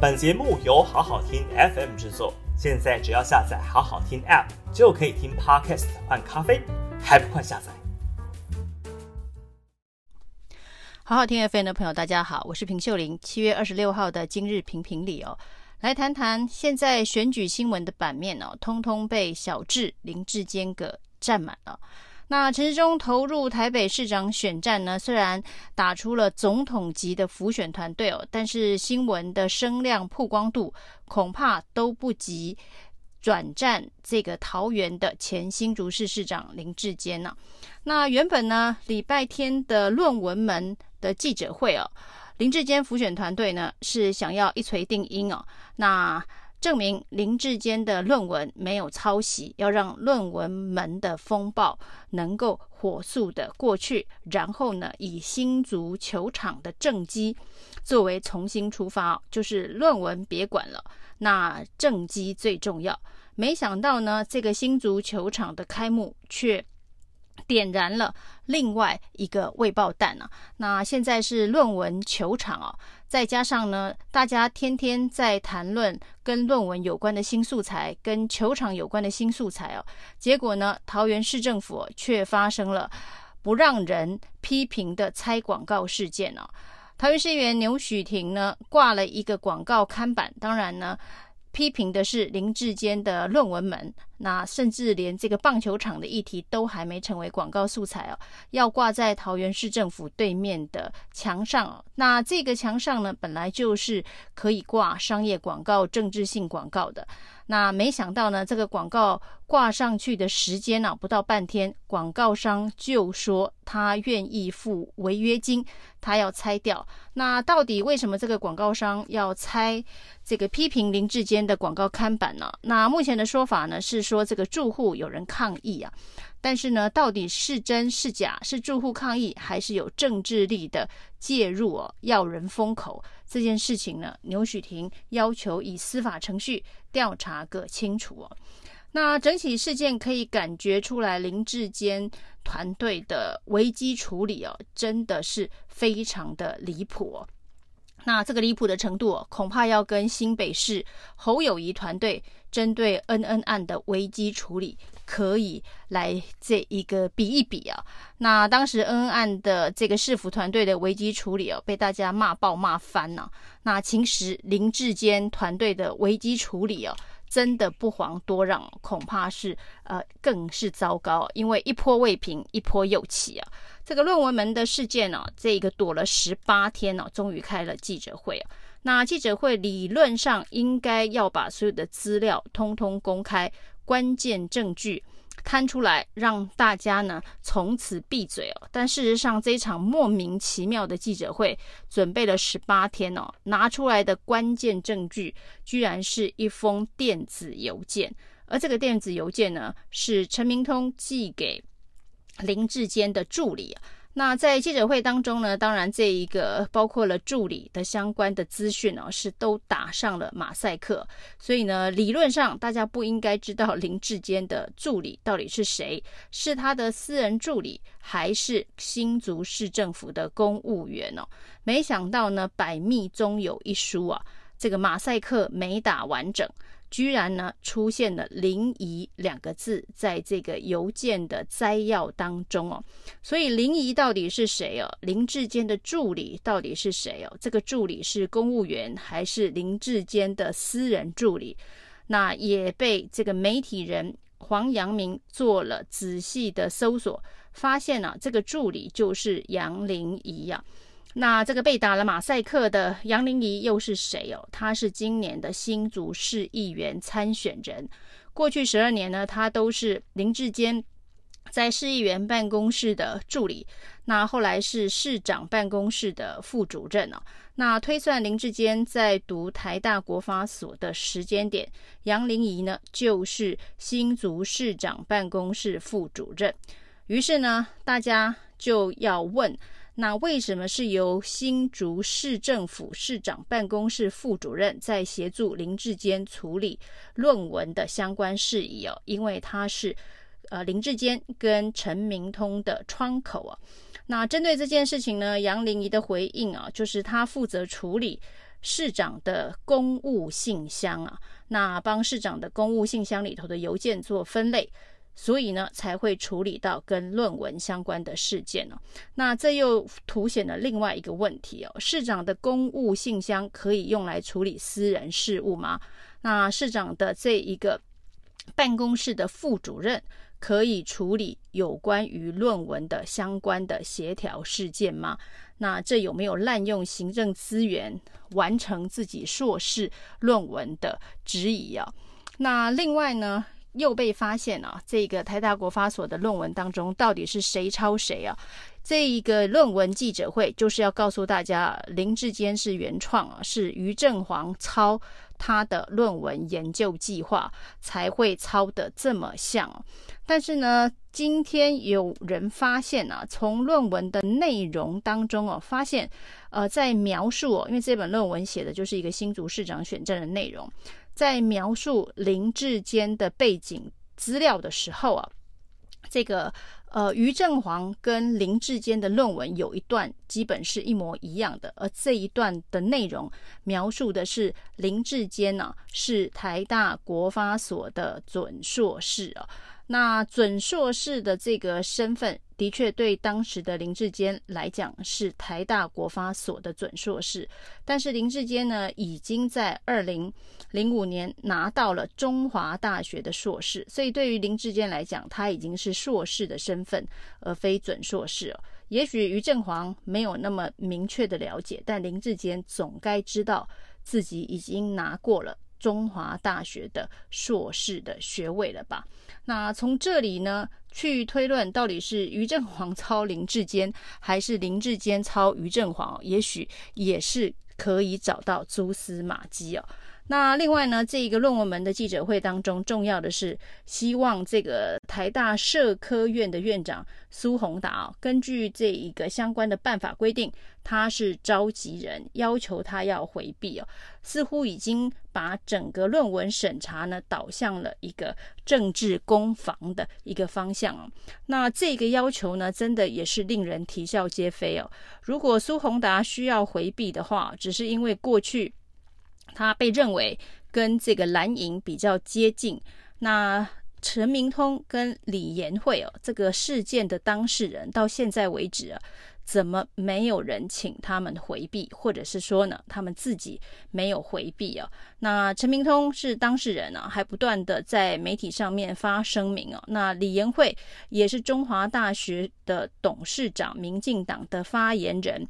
本节目由好好听 FM 制作，现在只要下载好好听 App 就可以听 Podcast 换咖啡，还不快下载？好好听 FM 的朋友，大家好，我是平秀玲。七月二十六号的今日评评理哦，来谈谈现在选举新闻的版面哦，通通被小智、林志坚给占满了。那陈时中投入台北市长选战呢，虽然打出了总统级的辅选团队哦，但是新闻的声量曝光度恐怕都不及转战这个桃园的前新竹市市长林志坚呢。那原本呢，礼拜天的论文门的记者会哦，林志坚辅选团队呢是想要一锤定音哦，那。证明林志坚的论文没有抄袭，要让论文门的风暴能够火速的过去，然后呢，以新足球场的政绩作为重新出发，就是论文别管了，那政绩最重要。没想到呢，这个新足球场的开幕却点燃了另外一个未爆弹啊！那现在是论文球场啊。再加上呢，大家天天在谈论跟论文有关的新素材，跟球场有关的新素材哦。结果呢，桃园市政府却发生了不让人批评的猜广告事件哦。桃园市议员牛许庭呢，挂了一个广告看板，当然呢，批评的是林志坚的论文门。那甚至连这个棒球场的议题都还没成为广告素材哦，要挂在桃园市政府对面的墙上哦。那这个墙上呢，本来就是可以挂商业广告、政治性广告的。那没想到呢，这个广告挂上去的时间呢，不到半天，广告商就说他愿意付违约金，他要拆掉。那到底为什么这个广告商要拆这个批评林志坚的广告看板呢？那目前的说法呢是。说这个住户有人抗议啊，但是呢，到底是真是假？是住户抗议，还是有政治力的介入哦？要人封口这件事情呢？牛煦庭要求以司法程序调查个清楚哦。那整起事件可以感觉出来，林志坚团队的危机处理哦，真的是非常的离谱哦。那这个离谱的程度，恐怕要跟新北市侯友宜团队针对恩恩案的危机处理可以来这一个比一比啊。那当时恩恩案的这个市府团队的危机处理哦，被大家骂爆骂翻了。那其实林志坚团队的危机处理哦。真的不遑多让，恐怕是呃更是糟糕，因为一波未平，一波又起啊！这个论文门的事件呢、啊，这个躲了十八天呢、终于开了记者会啊。那记者会理论上应该要把所有的资料通通公开，关键证据。摊出来让大家呢从此闭嘴哦，但事实上这一场莫名其妙的记者会准备了十八天哦，拿出来的关键证据居然是一封电子邮件，而这个电子邮件呢是陈明通寄给林志坚的助理。那在记者会当中呢，当然这一个包括了助理的相关的资讯哦，是都打上了马赛克。所以呢，理论上大家不应该知道林志坚的助理到底是谁，是他的私人助理，还是新竹市政府的公务员哦？没想到呢，百密中有一疏啊，这个马赛克没打完整。居然呢出现了“林仪”两个字，在这个邮件的摘要当中哦，所以林仪到底是谁哦？林志坚的助理到底是谁哦？这个助理是公务员还是林志坚的私人助理？那也被这个媒体人黄阳明做了仔细的搜索，发现呢、啊，这个助理就是杨林仪呀。那这个被打了马赛克的杨林仪又是谁哦？他是今年的新竹市议员参选人。过去十二年呢，他都是林志坚在市议员办公室的助理。那后来是市长办公室的副主任哦。那推算林志坚在读台大国发所的时间点，杨林仪呢就是新竹市长办公室副主任。于是呢，大家就要问。那为什么是由新竹市政府市长办公室副主任在协助林志坚处理论文的相关事宜哦？因为他是呃林志坚跟陈明通的窗口啊。那针对这件事情呢，杨林仪的回应啊，就是他负责处理市长的公务信箱啊，那帮市长的公务信箱里头的邮件做分类。所以呢，才会处理到跟论文相关的事件哦。那这又凸显了另外一个问题哦：市长的公务信箱可以用来处理私人事务吗？那市长的这一个办公室的副主任可以处理有关于论文的相关的协调事件吗？那这有没有滥用行政资源完成自己硕士论文的质疑啊？那另外呢？又被发现啊，这个台大国发所的论文当中，到底是谁抄谁啊？这一个论文记者会就是要告诉大家，林志坚是原创啊，是余正煌抄他的论文研究计划才会抄得这么像。但是呢，今天有人发现啊，从论文的内容当中哦，发现呃，在描述哦，因为这本论文写的就是一个新竹市长选战的内容。在描述林志坚的背景资料的时候啊，这个呃余正煌跟林志坚的论文有一段基本是一模一样的，而这一段的内容描述的是林志坚呢、啊、是台大国发所的准硕士啊。那准硕士的这个身份，的确对当时的林志坚来讲是台大国发所的准硕士，但是林志坚呢，已经在二零零五年拿到了中华大学的硕士，所以对于林志坚来讲，他已经是硕士的身份，而非准硕士。也许余振煌没有那么明确的了解，但林志坚总该知道自己已经拿过了中华大学的硕士的学位了吧？那从这里呢，去推论到底是余正煌抄林志坚，还是林志坚抄余正煌，也许也是可以找到蛛丝马迹哦。那另外呢，这一个论文门的记者会当中，重要的是希望这个台大社科院的院长苏宏达啊，根据这一个相关的办法规定，他是召集人，要求他要回避哦，似乎已经把整个论文审查呢导向了一个政治攻防的一个方向哦。那这个要求呢，真的也是令人啼笑皆非哦。如果苏宏达需要回避的话，只是因为过去。他被认为跟这个蓝营比较接近。那陈明通跟李延慧哦，这个事件的当事人，到现在为止啊，怎么没有人请他们回避，或者是说呢，他们自己没有回避啊？那陈明通是当事人啊，还不断的在媒体上面发声明哦。那李延慧也是中华大学的董事长，民进党的发言人。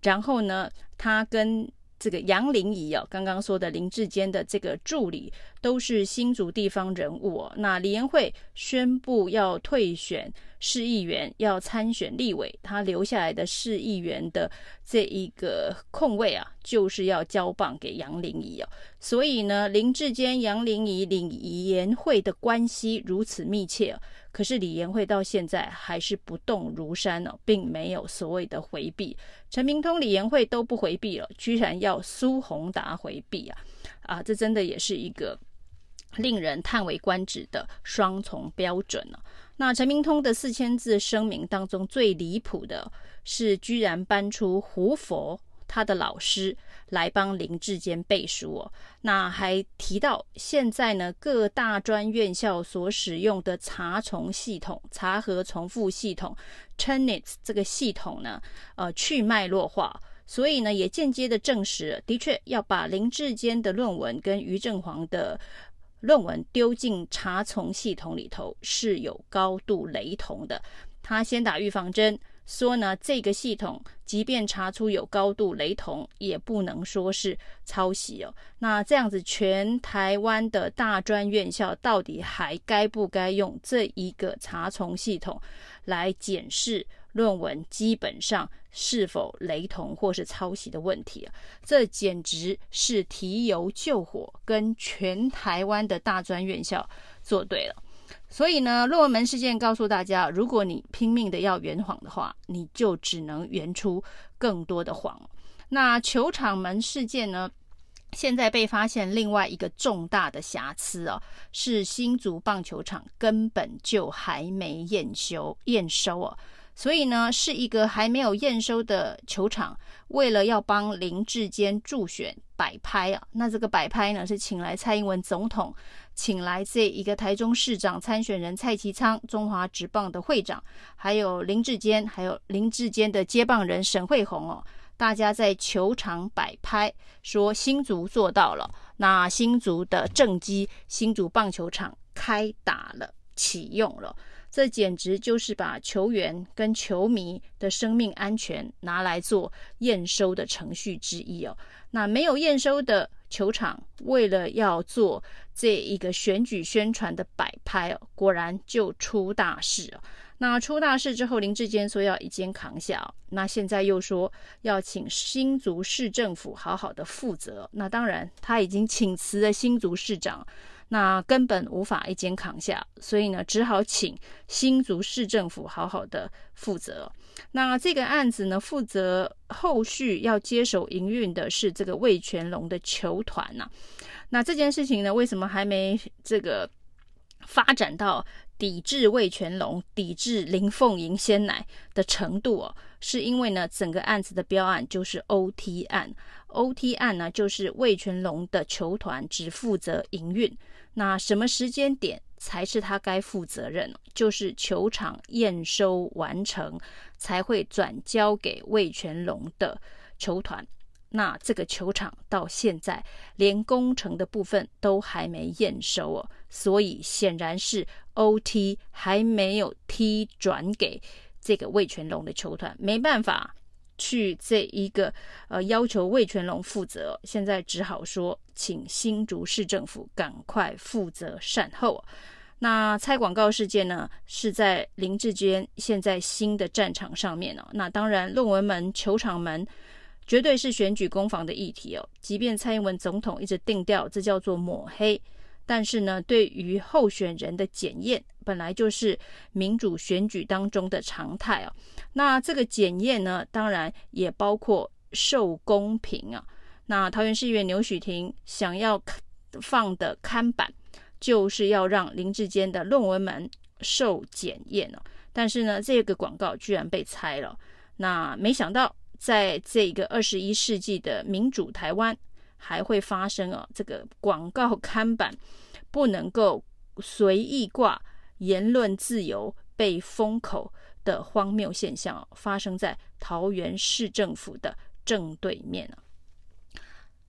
然后呢，他跟这个杨玲仪哦，刚刚说的林志坚的这个助理都是新竹地方人物哦。那李延慧宣布要退选市议员，要参选立委，他留下来的市议员的这一个空位啊，就是要交棒给杨玲仪哦。所以呢，林志坚、杨玲仪、李延慧的关系如此密切。可是李延慧到现在还是不动如山哦，并没有所谓的回避。陈明通、李延慧都不回避了，居然要苏宏达回避啊！啊，这真的也是一个令人叹为观止的双重标准呢、那陈明通的四千字声明当中最离谱的是，居然搬出胡佛他的老师。来帮林志坚背书哦，那还提到现在呢，各大专院校所使用的查重系统、查核重复系统 Turnitin 这个系统呢，呃，去脉络化，所以呢，也间接的证实，的确要把林志坚的论文跟余正煌的论文丢进查重系统里头是有高度雷同的。他先打预防针。说呢，这个系统即便查出有高度雷同，也不能说是抄袭哦。那这样子，全台湾的大专院校到底还该不该用这一个查重系统来检视论文，基本上是否雷同或是抄袭的问题啊？这简直是提油救火，跟全台湾的大专院校作对了。所以呢，论文门事件告诉大家，如果你拼命的要圆谎的话，你就只能圆出更多的谎。那球场门事件呢，现在被发现另外一个重大的瑕疵哦，是新竹棒球场根本就还没验收验收哦。所以呢，是一个还没有验收的球场，为了要帮林志坚助选，摆拍啊。那这个摆拍呢，是请来蔡英文总统，请来这一个台中市长参选人蔡其昌，中华职棒的会长，还有林志坚，还有林志坚的接棒人沈惠虹哦。大家在球场摆拍，说新竹做到了。那新竹的正机，新竹棒球场开打了，启用了。这简直就是把球员跟球迷的生命安全拿来做验收的程序之一哦。那没有验收的球场，为了要做这一个选举宣传的摆拍哦，果然就出大事哦。那出大事之后，林志坚说要一肩扛下，那现在又说要请新竹市政府好好的负责。那当然，他已经请辞了新竹市长。那根本无法一肩扛下，所以呢，只好请新竹市政府好好的负责。那这个案子呢，负责后续要接手营运的是这个魏全龙的球团呐。那这件事情呢，为什么还没这个发展到抵制味全龙、抵制林凤营鲜奶的程度哦？是因为呢，整个案子的标案就是 OT 案，OT 案呢，就是味全龙的球团只负责营运。那什么时间点才是他该负责任？就是球场验收完成，才会转交给味全龙的球团。那这个球场到现在连工程的部分都还没验收哦，所以显然是 OT 还没有踢转给这个味全龙的球团，没办法。去这一个呃要求味全龙负责，现在只好说请新竹市政府赶快负责善后。那猜广告事件呢，是在林志坚现在新的战场上面哦。那当然论文门、球场门绝对是选举攻防的议题哦。即便蔡英文总统一直定调，这叫做抹黑。但是呢，对于候选人的检验，本来就是民主选举当中的常态哦。那这个检验呢，当然也包括受公平啊。那桃园市议员牛煦庭想要放的看板，就是要让林志坚的论文门受检验哦。但是呢，这个广告居然被拆了。那没想到，在这个二十一世纪的民主台湾。还会发生啊，这个 广告看板不能够随意挂，言论自由被封口的荒谬现象哦，发生在桃园市政府的正对面啊。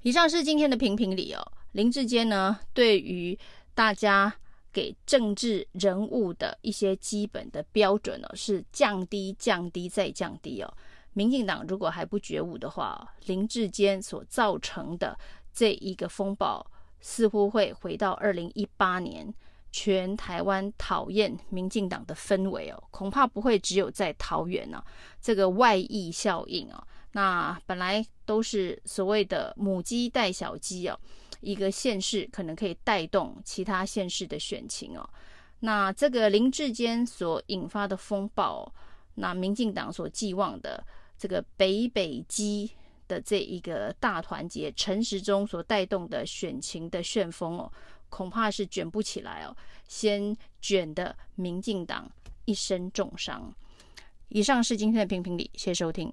以上是今天的评评理哦。林志坚呢，对于大家给政治人物的一些基本的标准哦，是降低、降低再降低哦。民进党如果还不觉悟的话，林志坚所造成的这一个风暴，似乎会回到二零一八年，全台湾讨厌民进党的氛围哦，恐怕不会只有在桃园呢、啊。这个外溢效应啊，那本来都是所谓的母鸡带小鸡哦，一个县市可能可以带动其他县市的选情哦。那这个林志坚所引发的风暴，那民进党所寄望的。这个北北基的这一个大团结，陈时中所带动的选情的旋风哦，恐怕是卷不起来哦，先卷的民进党一身重伤。以上是今天的评评理，谢谢收听。